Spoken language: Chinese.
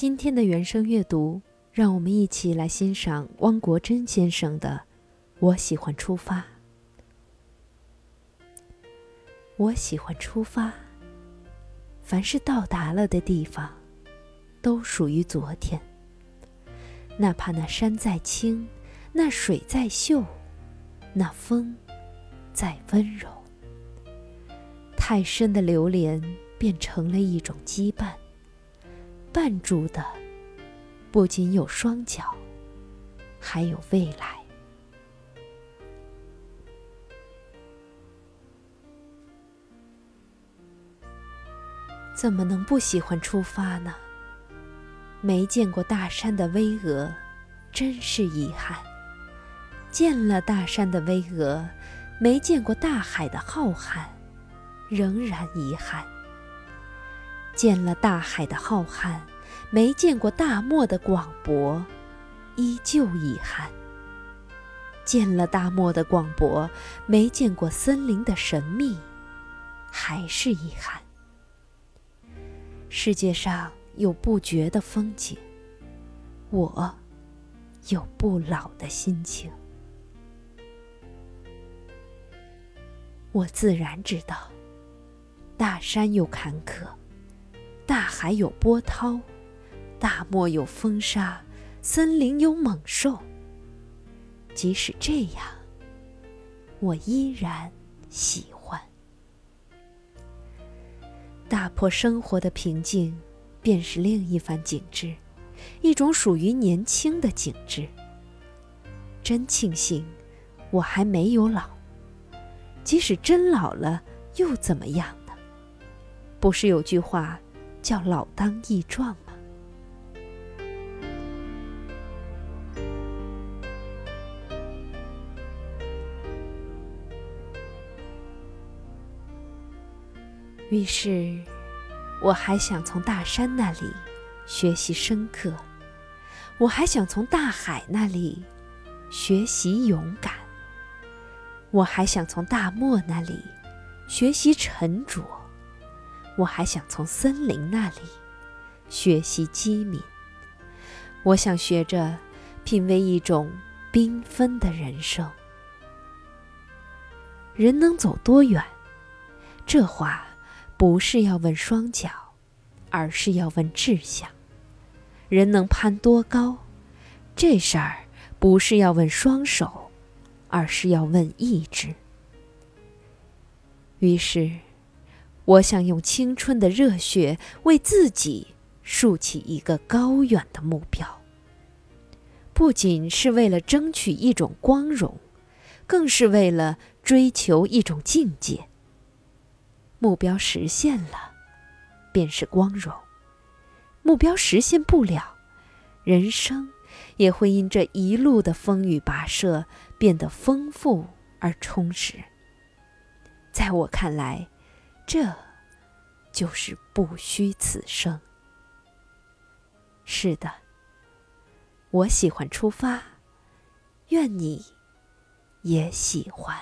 今天的原声阅读，让我们一起来欣赏汪国真先生的《我喜欢出发》。我喜欢出发。凡是到达了的地方，都属于昨天。哪怕那山再青，那水再秀，那风再温柔，太深的流连变成了一种羁绊。绊住的不仅有双脚，还有未来。怎么能不喜欢出发呢？没见过大山的巍峨，真是遗憾；见了大山的巍峨，没见过大海的浩瀚，仍然遗憾；见了大海的浩瀚，没见过大漠的广博，依旧遗憾；见了大漠的广博，没见过森林的神秘，还是遗憾。世界上有不绝的风景，我有不老的心情。我自然知道，大山有坎坷，海有波涛，大漠有风沙，森林有猛兽。即使这样，我依然喜欢。打破生活的平静，便是另一番景致，一种属于年轻的景致。真庆幸，我还没有老。即使真老了，又怎么样呢？不是有句话，叫“老当益壮”吗？于是，我还想从大山那里学习深刻，我还想从大海那里学习勇敢，我还想从大漠那里学习沉着，我还想从森林那里学习机敏。我想学着品味一种缤纷的人生。人能走多远？这话。不是要问双脚，而是要问志向。人能攀多高？这事儿不是要问双手，而是要问意志。于是，我想用青春的热血为自己竖起一个高远的目标，不仅是为了争取一种光荣，更是为了追求一种境界。目标实现了，便是光荣；目标实现不了，人生也会因这一路的风雨跋涉变得丰富而充实。在我看来，这就是不虚此生。是的，我喜欢出发，愿你也喜欢。